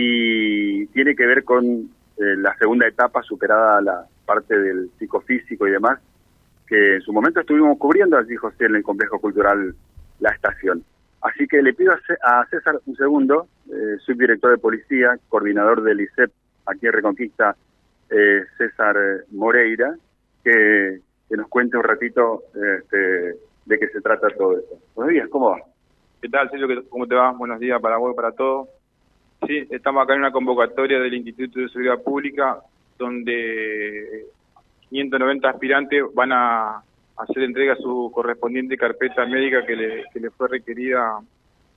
y tiene que ver con eh, la segunda etapa superada la parte del psicofísico y demás, que en su momento estuvimos cubriendo allí, José, en el complejo cultural La Estación. Así que le pido a César un segundo, eh, subdirector de policía, coordinador del ICEP aquí en Reconquista, eh, César Moreira, que, nos cuente un ratito este, de qué se trata todo esto. Buenos días, ¿cómo va? ¿Qué tal, Sergio? ¿Cómo te va? Buenos días para vos para todos. Sí, estamos acá en una convocatoria del Instituto de Seguridad Pública donde 590 aspirantes van a hacer entrega a su correspondiente carpeta médica que le, que le fue requerida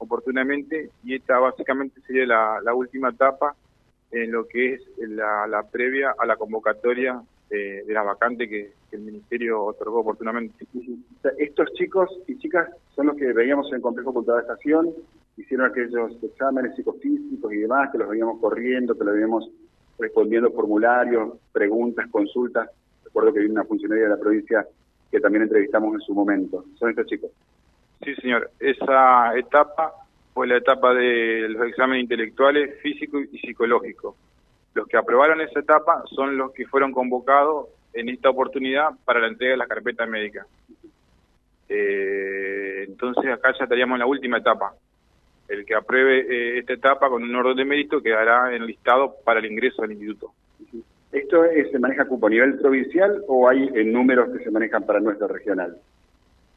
oportunamente y esta básicamente sería la, última etapa en lo que es la, previa a la convocatoria de, la vacante que, el Ministerio otorgó oportunamente. Estos chicos y chicas son los que veíamos en el Complejo Cultural de Estación, hicieron aquellos exámenes psicofísicos y demás, que los veíamos corriendo, que los veíamos respondiendo formularios, preguntas, consultas. Recuerdo que hay una funcionaria de la provincia que también entrevistamos en su momento. ¿Son estos chicos? Sí, señor. Esa etapa fue la etapa de los exámenes intelectuales, físicos y psicológicos. Los que aprobaron esa etapa son los que fueron convocados en esta oportunidad para la entrega de las carpetas médicas. Eh, entonces acá ya estaríamos en la última etapa. El que apruebe eh, esta etapa con un orden de mérito quedará en el listado para el ingreso al instituto. ¿Esto se maneja cupo a nivel provincial o hay en números que se manejan para nuestro regional?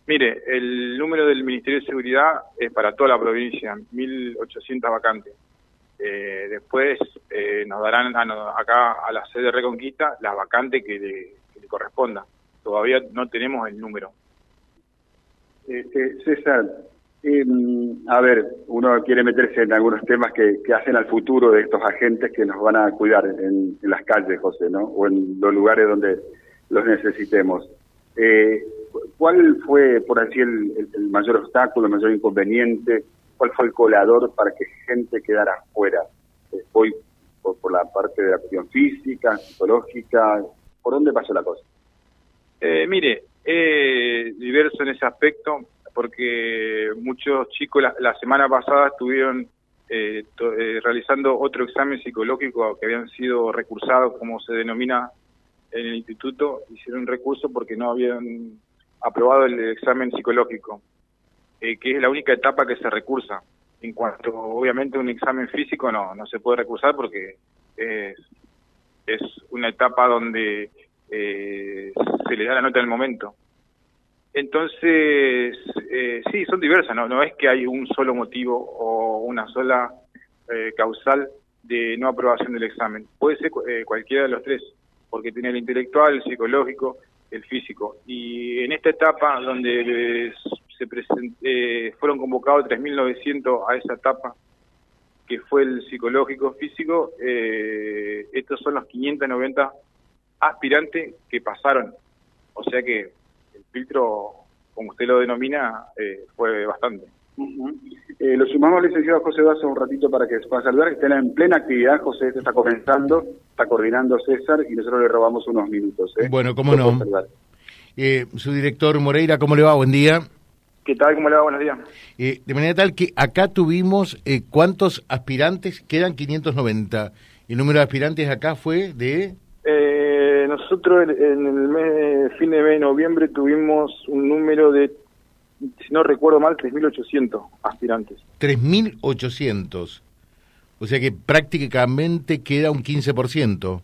Mire, el número del Ministerio de Seguridad es para toda la provincia, 1.800 vacantes. Eh, después eh, nos darán acá a la sede de Reconquista las vacantes que le, corresponda. Todavía no tenemos el número. Este, César, Em, a ver, uno quiere meterse en algunos temas que, hacen al futuro de estos agentes que nos van a cuidar en, las calles, José, ¿no? O en los lugares donde los necesitemos. Eh, ¿Cuál fue, por así, el, mayor obstáculo, el mayor inconveniente? ¿Cuál fue el colador para que gente quedara fuera? Eh, ¿Fue por, la parte de la cuestión física, psicológica? ¿Por dónde pasó la cosa? Eh, mire, diverso en ese aspecto porque muchos chicos la, semana pasada estuvieron eh, eh, realizando otro examen psicológico que habían sido recursados, como se denomina en el instituto, hicieron recurso porque no habían aprobado el examen psicológico, eh, que es la única etapa que se recursa. En cuanto, obviamente, un examen físico no, no se puede recursar porque es, es una etapa donde se le da la nota en el momento. Entonces, eh, sí, son diversas, ¿no? no es que hay un solo motivo o una sola eh, causal de no aprobación del examen. Puede ser eh, cualquiera de los tres, porque tiene el intelectual, el psicológico, el físico. Y en esta etapa donde se fueron convocados 3.900 a esa etapa, que fue el psicológico físico, estos son los 590 aspirantes que pasaron. O sea que filtro, como usted lo denomina, eh, fue bastante. Eh, lo sumamos al licenciado José Basso un ratito para que se pueda saludar, que está en plena actividad, José está comenzando, está coordinando César y nosotros le robamos unos minutos. ¿eh? Bueno, cómo no. su director Moreira, ¿cómo le va? Buen día. ¿Qué tal? ¿Cómo le va? Buenos días. de manera tal que acá tuvimos, ¿cuántos aspirantes? Quedan 590. El número de aspirantes acá fue de... nosotros en el mes, fin de mes de noviembre tuvimos un número de, si no recuerdo mal, 3.800 aspirantes. 3.800. O sea que prácticamente queda un 15%, un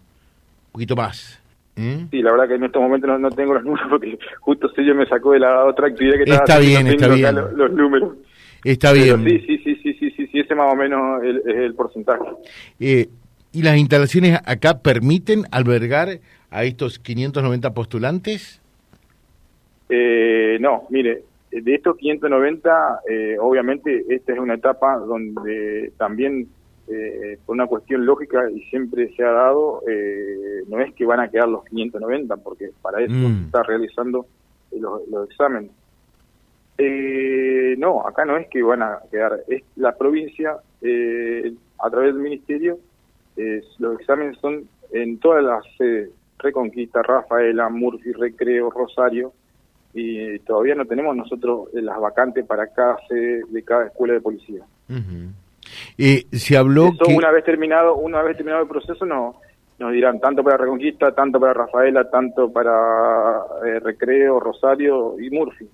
poquito más. ¿eh? Sí, la verdad que en estos momentos no, tengo los números porque justo yo me sacó de la otra actividad que estaba Está bien, está bien. Los, números. Está bien. Sí, sí, sí, sí, sí, sí, sí, ese más o menos es el, porcentaje. Eh, ¿Y las instalaciones acá permiten albergar a estos 590 postulantes? Eh, no, mire, de estos 590, eh, obviamente esta es una etapa donde también, eh, por una cuestión lógica y siempre se ha dado, eh, no es que van a quedar los 590, porque para eso mm. se está realizando los, los exámenes. no, acá no es que van a quedar, es la provincia, a través del ministerio, los exámenes son en todas las sedes, Reconquista, Rafaela, Murphy, Recreo, Rosario, y todavía no tenemos nosotros las vacantes para cada sede de cada escuela de policía. Eh, se habló que... una vez terminado, una vez terminado el proceso, no, nos dirán tanto para Reconquista, tanto para Rafaela, tanto para eh, Recreo, Rosario y Murphy.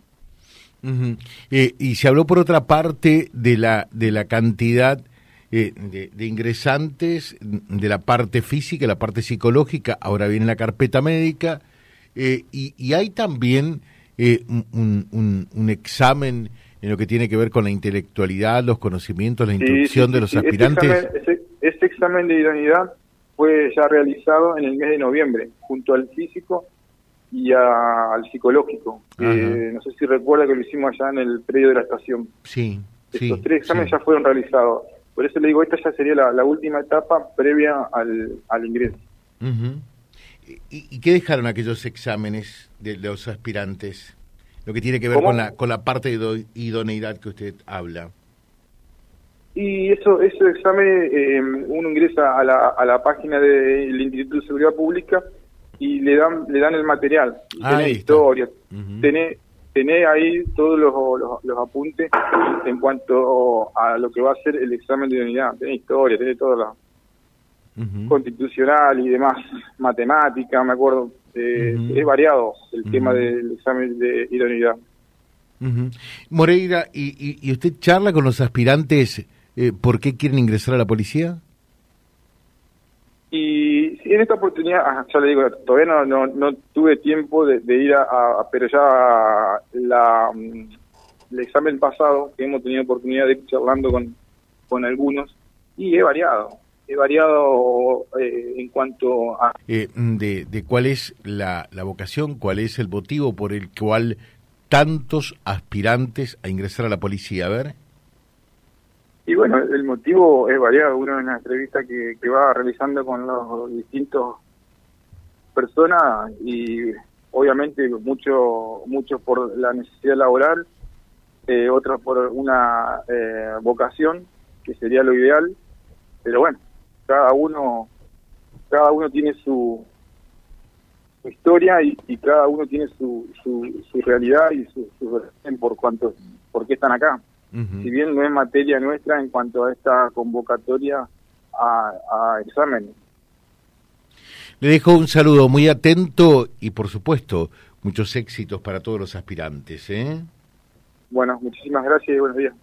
Eh, y se habló por otra parte de la de la cantidad eh, de, ingresantes, de la parte física, la parte psicológica. Ahora viene la carpeta médica y, hay también un, un, examen en lo que tiene que ver con la intelectualidad, los conocimitos, la instrucción de los este aspirantes. este examen de idoneidad fue ya realizado en el mes de noviembre, junto al físico y al psicológico. no sé si recuerda que lo hicimos allá en el predio de la estación. Sí. Estos tres exámenes ya fueron realizados. Por eso le digo, esta ya sería la, última etapa previa al, al ingreso. ¿Y, qué dejaron aquellos exámenes de los aspirantes? Lo que tiene que ver con la, con la parte de idoneidad que usted habla. Y eso, ese examen, eh, uno ingresa a la, a la página del Instituto de Seguridad Pública y le dan le dan el material. Tiene historia, tiene ahí todos los, los, apuntes en cuanto a lo que va a ser el examen de unidad. Tiene historia, tiene toda la constitucional y demás, matemática, me acuerdo. Eh, es variado el tema del examen de idoneidad. Moreira, ¿y, ¿y usted charla con los aspirantes eh, ¿por qué quieren ingresar a la policía? Y en esta oportunidad, ya le digo, todavía no, no, tuve tiempo de, ir a, pero ya la, mm, el examen pasado, que hemos tenido oportunidad de ir charlando con, con algunos, y he variado, he variado eh, en cuanto a... Eh, de, de cuál es la, la vocación, cuál es el motivo por el cual tantos aspirantes a ingresar a la policía, a ver. Y bueno, el motivo es variado. Uno en la entrevista que, va realizando con los distintos personas y obviamente muchos muchos por la necesidad laboral, eh, otros por una eh, vocación, que sería lo ideal. Pero bueno, cada uno cada uno tiene su, historia y, cada uno tiene su, su, su realidad y su, su por cuánto por qué están acá si bien no es materia nuestra en cuanto a esta convocatoria a, exámenes. Le dejo un saludo muy atento y, por supuesto, muchos éxitos para todos los aspirantes. ¿eh? Bueno, muchísimas gracias y buenos días.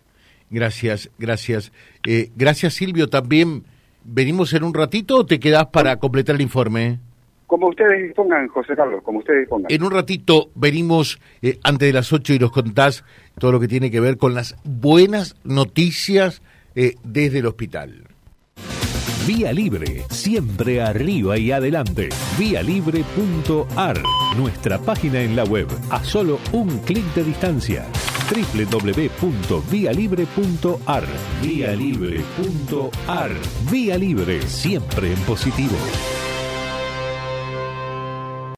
Gracias, gracias. Eh, gracias, Silvio. También venimos en un ratito o te quedás para completar el informe. Como ustedes dispongan, José Carlos, como ustedes dispongan. En un ratito venimos eh, antes de las 8 y nos contás todo lo que tiene que ver con las buenas noticias eh, desde el hospital. Vía Libre, siempre arriba y adelante. Vialibre.ar, nuestra página en la web, a solo un clic de distancia. www.vialibre.ar. Vialibre.ar. Vía Libre, siempre en positivo.